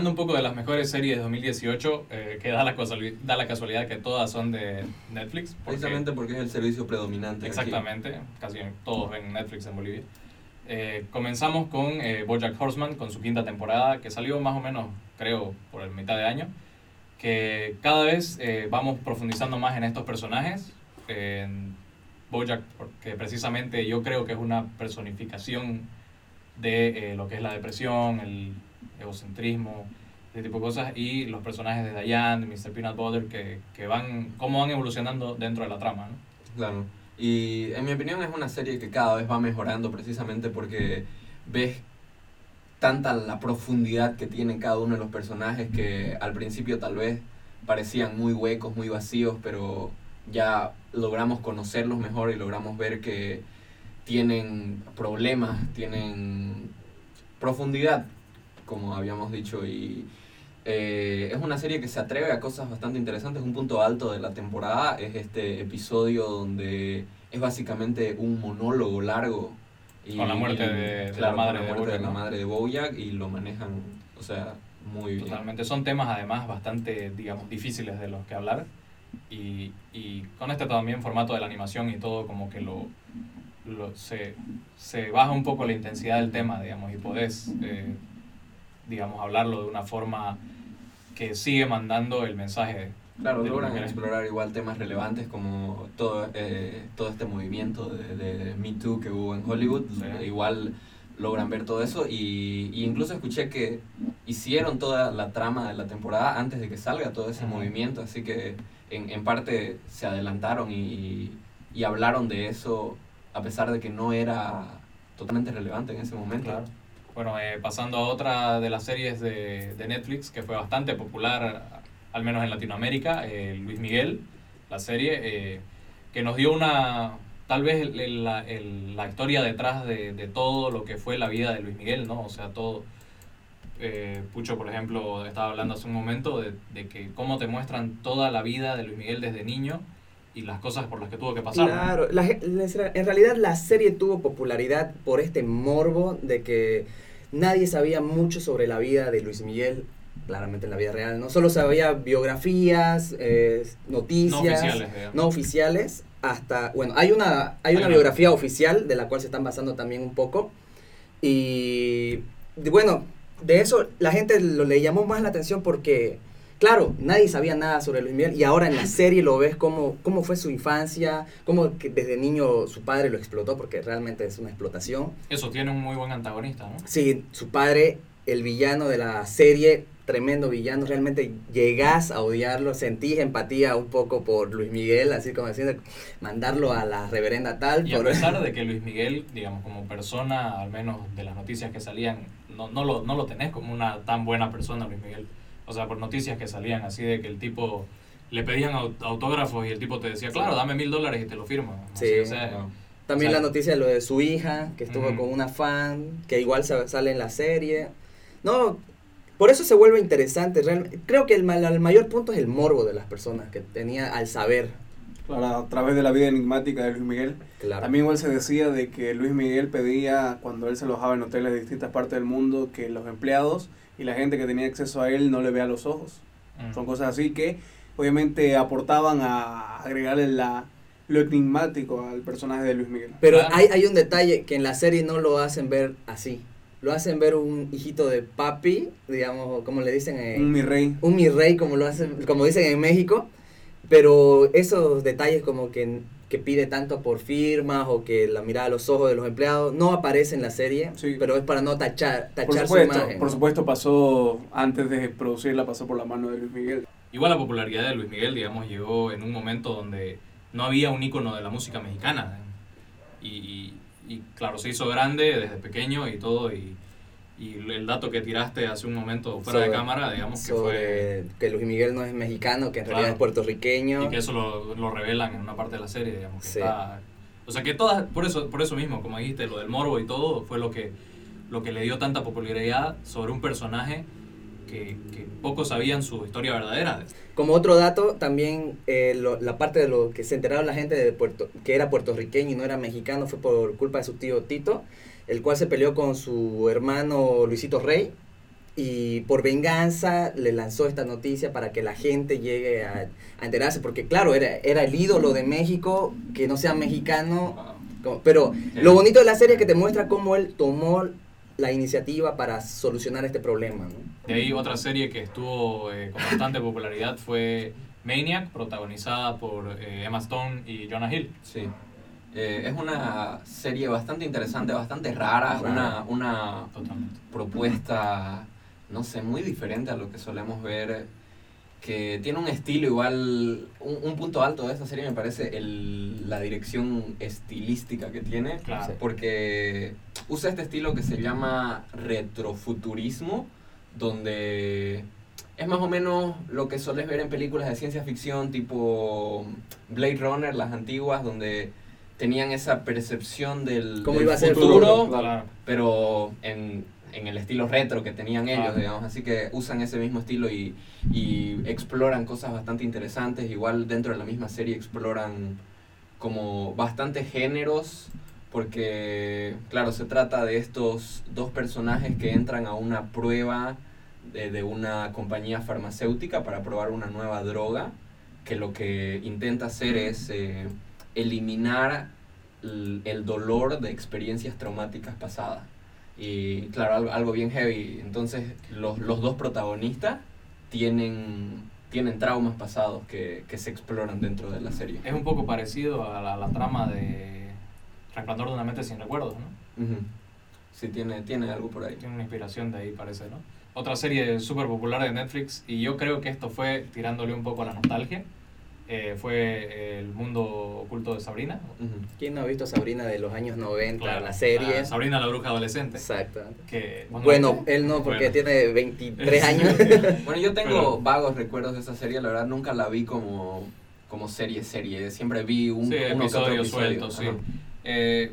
hablando un poco de las mejores series de 2018, eh, que da la, casualidad, da la casualidad que todas son de Netflix. Precisamente porque es el servicio predominante. Exactamente, casi todos ven Netflix en Bolivia. Eh, comenzamos con eh, Bojack Horseman, con su quinta temporada, que salió más o menos, creo, por el mitad de año. Que cada vez eh, vamos profundizando más en estos personajes. En Bojack, porque precisamente yo creo que es una personificación de lo que es la depresión, el egocentrismo, ese tipo de cosas, y los personajes de Diane, de Mr. Peanut Butter, que, que van, cómo van evolucionando dentro de la trama. ¿no? Claro. Y en mi opinión es una serie que cada vez va mejorando precisamente porque ves tanta la profundidad que tienen cada uno de los personajes que al principio tal vez parecían muy huecos, muy vacíos, pero ya logramos conocerlos mejor y logramos ver que tienen problemas, tienen profundidad, como habíamos dicho, y eh, es una serie que se atreve a cosas bastante interesantes. Un punto alto de la temporada es este episodio donde es básicamente un monólogo largo. Y, Con la muerte, de, la madre, de, Bojack, la madre de Bojack y lo manejan, o sea, muy bien. Totalmente. Son temas además bastante, digamos, difíciles de los que hablar. Y, y con este también formato de la animación y todo, como que lo, lo se, se baja un poco la intensidad del tema, digamos, y podés, eh, digamos, hablarlo de una forma que sigue mandando el mensaje. Claro, logran explorar igual temas relevantes como todo, eh, todo este movimiento de, de, Me Too que hubo en Hollywood. Igual logran ver todo eso y, incluso escuché que hicieron toda la trama de la temporada antes de que salga todo ese movimiento, así que en, en parte se adelantaron y, y, hablaron de eso a pesar de que no era totalmente relevante en ese momento. Claro. Bueno, eh, pasando a otra de las series de, de, Netflix que fue bastante popular, al menos en Latinoamérica, eh, Luis Miguel, la serie, eh, que nos dio una, tal vez la, la, historia detrás de, de, todo lo que fue la vida de Luis Miguel, ¿no? O sea, todo, Pucho, por ejemplo, estaba hablando hace un momento de, de, que cómo te muestran toda la vida de Luis Miguel desde niño y las cosas por las que tuvo que pasar. Claro, en realidad la serie tuvo popularidad por este morbo de que nadie sabía mucho sobre la vida de Luis Miguel, claramente en la vida real, ¿no? Solo sabía biografías, eh, noticias, no oficiales, hasta, bueno, hay una, hay una biografía oficial de la cual se están basando también un poco, y bueno, de eso la gente lo, le llamó más la atención porque Claro, nadie sabía nada sobre Luis Miguel y ahora en la serie lo ves cómo, cómo fue su infancia, cómo que desde niño su padre lo explotó, porque realmente es una explotación. Eso tiene un muy buen antagonista, ¿no? Sí, su padre, el villano de la serie, tremendo villano, realmente llegás a odiarlo, sentís empatía un poco por Luis Miguel, así como diciendo, mandarlo a la reverenda tal. Y a pesar de que Luis Miguel, digamos, como persona, al menos de las noticias que salían, no, no, lo, no lo tenés como una tan buena persona, Luis Miguel o sea, por noticias que salían así de que el tipo le pedían autógrafos y el tipo te decía, claro, dame mil dólares y te lo firmo. Sí. También la noticia de lo de su hija, que estuvo con una fan, que igual sale en la serie. No, por eso se vuelve interesante. creo que el, el, mayor punto es el morbo de las personas que tenía al saber. Claro, a través de la vida enigmática de Luis Miguel. Claro. También igual se decía de que Luis Miguel pedía, cuando él se alojaba en hoteles de distintas partes del mundo, que los empleados y la gente que tenía acceso a él no le vea los ojos. Mm. Son cosas así que obviamente aportaban a agregarle la, lo enigmático al personaje de Luis Miguel. Pero hay, hay un detalle que en la serie no lo hacen ver así. Lo hacen ver un hijito de papi, digamos, como le dicen. un mi rey. Un mi rey, como, lo hacen, como dicen en México. Pero esos detalles como que que pide tanto por firmas o que la mirada a los ojos de los empleados no aparece en la serie, pero es para no tachar, tachar por supuesto, su imagen. Por supuesto, pasó antes de producirla, pasó por la mano de Luis Miguel. Igual la popularidad de Luis Miguel, digamos, llegó en un momento donde no había un ícono de la música mexicana. Y, y claro, se hizo grande desde pequeño y todo, y y el dato que tiraste hace un momento fuera de cámara, digamos que fue... Que Luis Miguel no es mexicano, que en realidad es puertorriqueño. Y que eso lo, lo, revelan en una parte de la serie, digamos. Que está, o sea que todas, por eso, por eso mismo, como dijiste, lo del morbo y todo, fue lo que, lo que le dio tanta popularidad sobre un personaje que, que pocos sabían su historia verdadera. Como otro dato, también eh, la parte de lo que se enteraron la gente de Puerto, que era puertorriqueño y no era mexicano fue por culpa de su tío Tito el cual se peleó con su hermano Luisito Rey y por venganza le lanzó esta noticia para que la gente llegue a, enterarse, porque claro, era, era el ídolo de México, que no sea mexicano, pero lo bonito de la serie es que te muestra cómo él tomó la iniciativa para solucionar este problema. De ahí otra serie que estuvo eh, con bastante popularidad fue Maniac, protagonizada por eh, Emma Stone y Jonah Hill. Sí. Eh, es una serie bastante interesante, bastante rara, una, una propuesta, no sé, muy diferente a lo que solemos ver, que tiene un estilo igual, un, punto alto de esta serie me parece el, la dirección estilística que tiene, porque usa este estilo que se llama retrofuturismo, donde es más o menos lo que sueles ver en películas de ciencia ficción tipo Blade Runner, las antiguas, donde tenían esa percepción del, ¿Cómo iba a ser futuro, pero en, en, el estilo retro que tenían ellos, digamos. Así que usan ese mismo estilo y, y exploran cosas bastante interesantes. Igual dentro de la misma serie exploran como bastantes géneros porque, claro, se trata de estos dos personajes que entran a una prueba de, de, una compañía farmacéutica para probar una nueva droga, que lo que intenta hacer es eh, eliminar el, dolor de experiencias traumáticas pasadas. Y claro, algo, algo bien heavy. Entonces los, los, dos protagonistas tienen, tienen traumas pasados que, que, se exploran dentro de la serie. Es un poco parecido a la, trama de Resplandor de una mente sin recuerdos, ¿no? Sí, tiene, tiene algo por ahí. Tiene una inspiración de ahí, parece, ¿no? Otra serie súper popular de Netflix, y yo creo que esto fue tirándole un poco a la nostalgia eh, fue El Mundo Oculto de Sabrina. ¿Quién no ha visto Sabrina de los años 90, la serie? Sabrina la bruja adolescente. Exacto. bueno, él no, porque tiene 23 años. bueno, yo tengo vagos recuerdos de esa serie, la verdad nunca la vi como, como serie, serie. Siempre vi un sí, episodio, suelto, sí. Eh,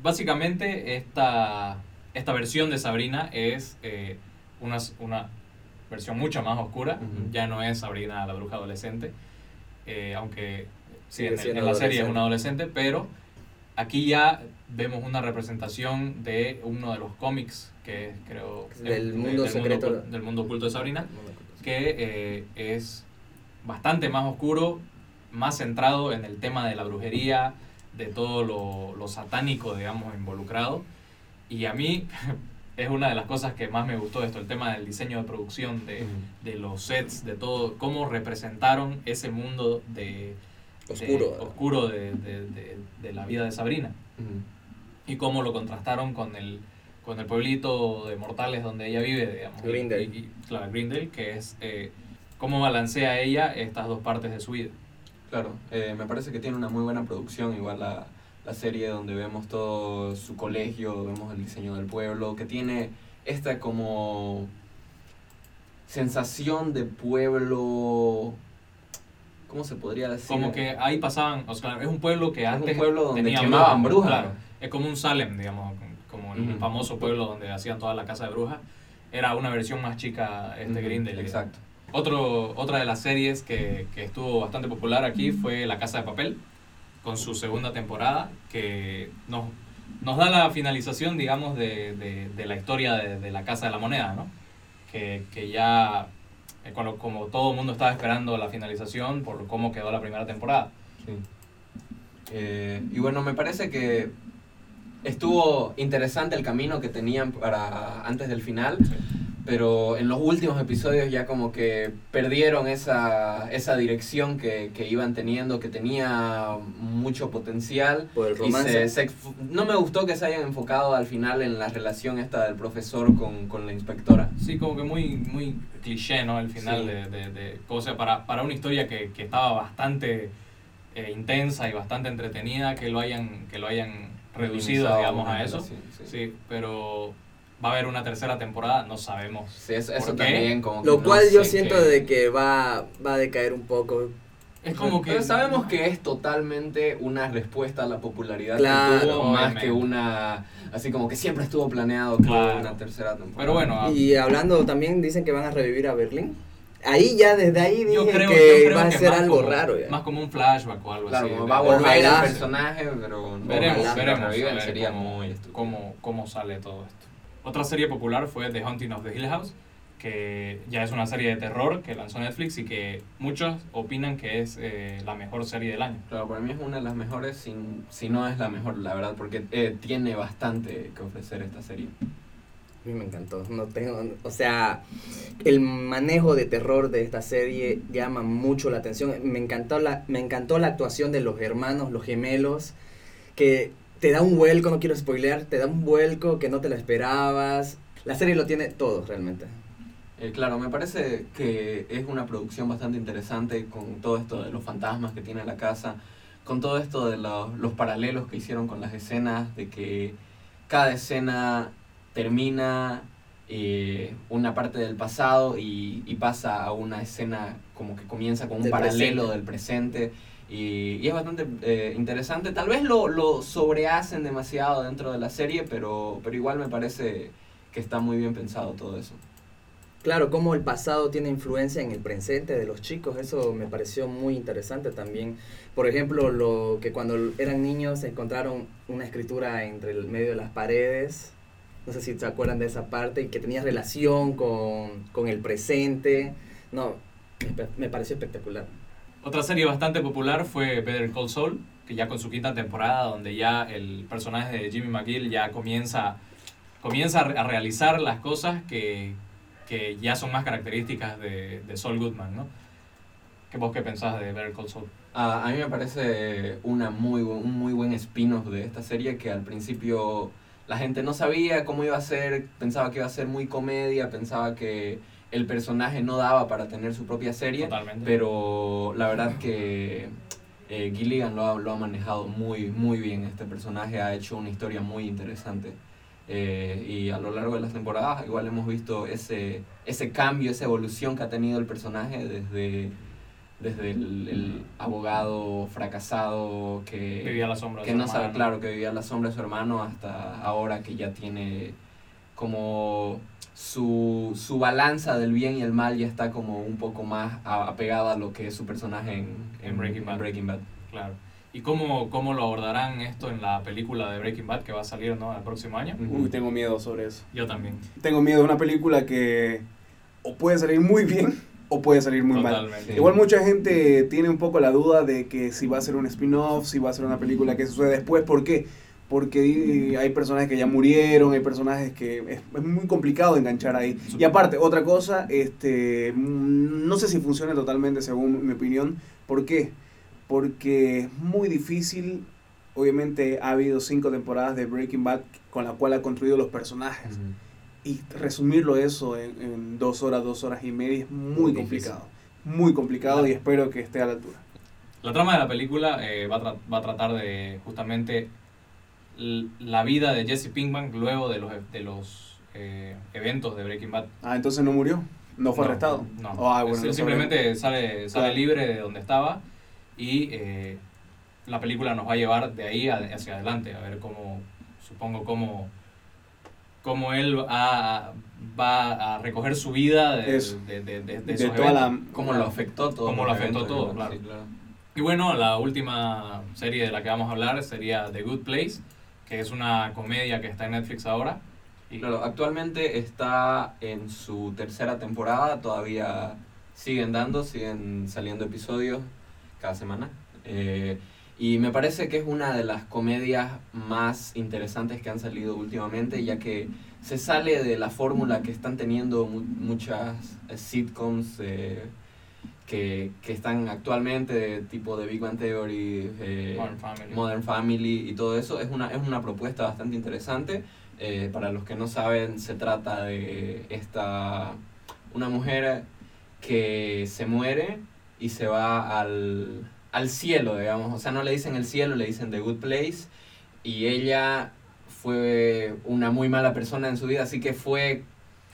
básicamente, esta, esta versión de Sabrina es eh, una, una versión mucho más oscura. Ya no es Sabrina la bruja adolescente eh, aunque sí, en, la serie es un adolescente, pero aquí ya vemos una representación de uno de los cómics que creo del mundo secreto. del mundo oculto de Sabrina que eh, es bastante más oscuro más centrado en el tema de la brujería de todo lo, lo satánico digamos involucrado. Y a mí es una de las cosas que más me gustó de esto, el tema del diseño de producción, de, de los sets, de todo, cómo representaron ese mundo de oscuro, oscuro de, de, la vida de Sabrina. Y cómo lo contrastaron con el, con el pueblito de mortales donde ella vive, digamos. Grindel. claro, Grindel, que es eh, cómo balancea ella estas dos partes de su vida. Claro, eh, me parece que tiene una muy buena producción, igual la la serie donde vemos todo su colegio, vemos el diseño del pueblo, que tiene esta como sensación de pueblo ¿cómo se podría decir? Como que ahí pasaban, o sea, es un pueblo que antes un pueblo donde quemaban brujas. Claro, es como un Salem, digamos, como el famoso pueblo donde hacían toda la casa de brujas. Era una versión más chica este Grindel. Exacto. Otro, otra de las series que, que estuvo bastante popular aquí fue La Casa de Papel con su segunda temporada, que nos, nos da la finalización, digamos, de, de, de la historia de, de, la Casa de la Moneda, ¿no? Que, que ya, eh, como todo el mundo estaba esperando la finalización por cómo quedó la primera temporada. Sí. Eh, y bueno, me parece que estuvo interesante el camino que tenían para antes del final. Sí pero en los últimos episodios ya como que perdieron esa, esa dirección que, que iban teniendo, que tenía mucho potencial. Por el romance. no me gustó que se hayan enfocado al final en la relación esta del profesor con, con la inspectora. Sí, como que muy, muy cliché, ¿no? El final de, de, de, cosa para, para una historia que, que estaba bastante eh, intensa y bastante entretenida, que lo hayan, que lo hayan reducido, digamos, a eso. sí, pero va a haber una tercera temporada, no sabemos. Sí, eso, también como Lo cual yo siento de que va, va a decaer un poco. Es como que... Pero sabemos que es totalmente una respuesta a la popularidad que tuvo, más que una... Así como que siempre estuvo planeado claro. una tercera temporada. Pero bueno... Ah. Y hablando también, dicen que van a revivir a Berlín. Ahí ya, desde ahí dije que va a ser algo raro. Más como un flashback o algo así. Claro, va a volver el personaje, pero... Veremos, veremos. sería muy cómo, cómo sale todo esto. Otra serie popular fue The Haunting of the Hill House, que ya es una serie de terror que lanzó Netflix y que muchos opinan que es eh, la mejor serie del año. Claro, para mí es una de las mejores, si, si no es la mejor, la verdad, porque eh, tiene bastante que ofrecer esta serie. A mí me encantó. No tengo, o sea, el manejo de terror de esta serie llama mucho la atención. Me encantó la, me encantó la actuación de los hermanos, los gemelos, que te da un vuelco, no quiero spoilear, te da un vuelco que no te lo esperabas. La serie lo tiene todo realmente. Eh, claro, me parece que es una producción bastante interesante con todo esto de los fantasmas que tiene la casa, con todo esto de los, los paralelos que hicieron con las escenas, de que cada escena termina eh, una parte del pasado y, y, pasa a una escena como que comienza con un paralelo del presente. Y, es bastante eh, interesante. Tal vez lo, lo sobrehacen demasiado dentro de la serie, pero, pero igual me parece que está muy bien pensado todo eso. Claro, cómo el pasado tiene influencia en el presente de los chicos, eso me pareció muy interesante también. Por ejemplo, lo que cuando eran niños encontraron una escritura entre el medio de las paredes no sé si se acuerdan de esa parte, y que tenía relación con, con el presente. No, me, pareció espectacular. Otra serie bastante popular fue Better Call Saul, que ya con su quinta temporada, donde ya el personaje de Jimmy McGill ya comienza, comienza a realizar las cosas que, que ya son más características de, de Saul Goodman, ¿no? ¿Qué vos qué pensás de Better Call Saul? a mí me parece una muy, un muy buen spin-off de esta serie que al principio la gente no sabía cómo iba a ser, pensaba que iba a ser muy comedia, pensaba que el personaje no daba para tener su propia serie, pero la verdad que eh, Gilligan lo ha, lo ha, manejado muy, muy bien. Este personaje ha hecho una historia muy interesante. Eh, y a lo largo de las temporadas igual hemos visto ese, ese cambio, esa evolución que ha tenido el personaje desde desde el, abogado fracasado que vivía la sombra que no sabe claro que vivía la sombra de su hermano hasta ahora que ya tiene como su, su balanza del bien y el mal ya está como un poco más apegada a lo que es su personaje en, en, Breaking, Bad. Breaking Bad. Claro. ¿Y cómo, cómo lo abordarán esto en la película de Breaking Bad que va a salir ¿no? el próximo año? Uy, tengo miedo sobre eso. Yo también. Tengo miedo de una película que o puede salir muy bien o puede salir muy mal. Igual mucha gente tiene un poco la duda de que si va a ser un spin-off, si va a ser una película que sucede después. ¿Por qué? Porque hay personajes que ya murieron, hay personajes que es, muy complicado enganchar ahí. Y aparte, otra cosa, este, no sé si funciona totalmente según mi opinión. ¿Por qué? Porque es muy difícil, obviamente ha habido cinco temporadas de Breaking Bad con la cual ha construido los personajes y resumirlo eso en, dos horas, dos horas y media es muy, complicado. Muy complicado y espero que esté a la altura. La trama de la película eh, va, a va, a tratar de justamente la vida de Jesse Pinkman luego de los, de los eh, eventos de Breaking Bad. Ah, entonces no murió, no fue arrestado. No, ah, simplemente sale, sale libre de donde estaba y eh, la película nos va a llevar de ahí hacia adelante, a ver cómo, supongo cómo cómo él va a recoger su vida de, de, de, de, cómo lo afectó todo. Cómo lo afectó todo, claro. Y bueno, la última serie de la que vamos a hablar sería The Good Place, que es una comedia que está en Netflix ahora. Y claro, actualmente está en su tercera temporada, todavía siguen dando, siguen saliendo episodios cada semana. Eh, y me parece que es una de las comedias más interesantes que han salido últimamente, ya que se sale de la fórmula que están teniendo muchas eh, sitcoms eh, que, que, están actualmente, tipo de Big Bang Theory, eh, Modern, Family. y todo eso. Es una, es una propuesta bastante interesante. para los que no saben, se trata de esta una mujer que se muere y se va al al cielo, digamos. O sea, no le dicen el cielo, le dicen The Good Place. Y ella fue una muy mala persona en su vida, así que fue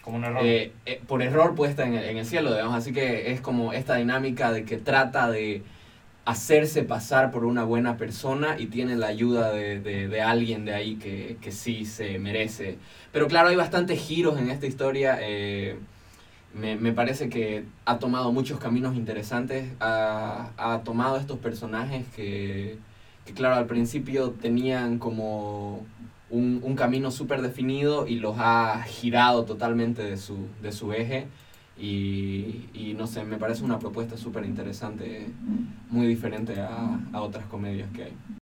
como un error. Eh, eh, por error puesta en el, en el cielo, digamos. Así que es como esta dinámica de que trata de hacerse pasar por una buena persona y tiene la ayuda de, de, alguien de ahí que, que, sí se merece. Pero claro, hay bastantes giros en esta historia. Eh, me, me, parece que ha tomado muchos caminos interesantes, ha, ha tomado estos personajes que, que, claro, al principio tenían como un, un camino súper definido y los ha girado totalmente de su, de su eje. Y, y no sé, me parece una propuesta súper interesante, muy diferente a, a otras comedias que hay.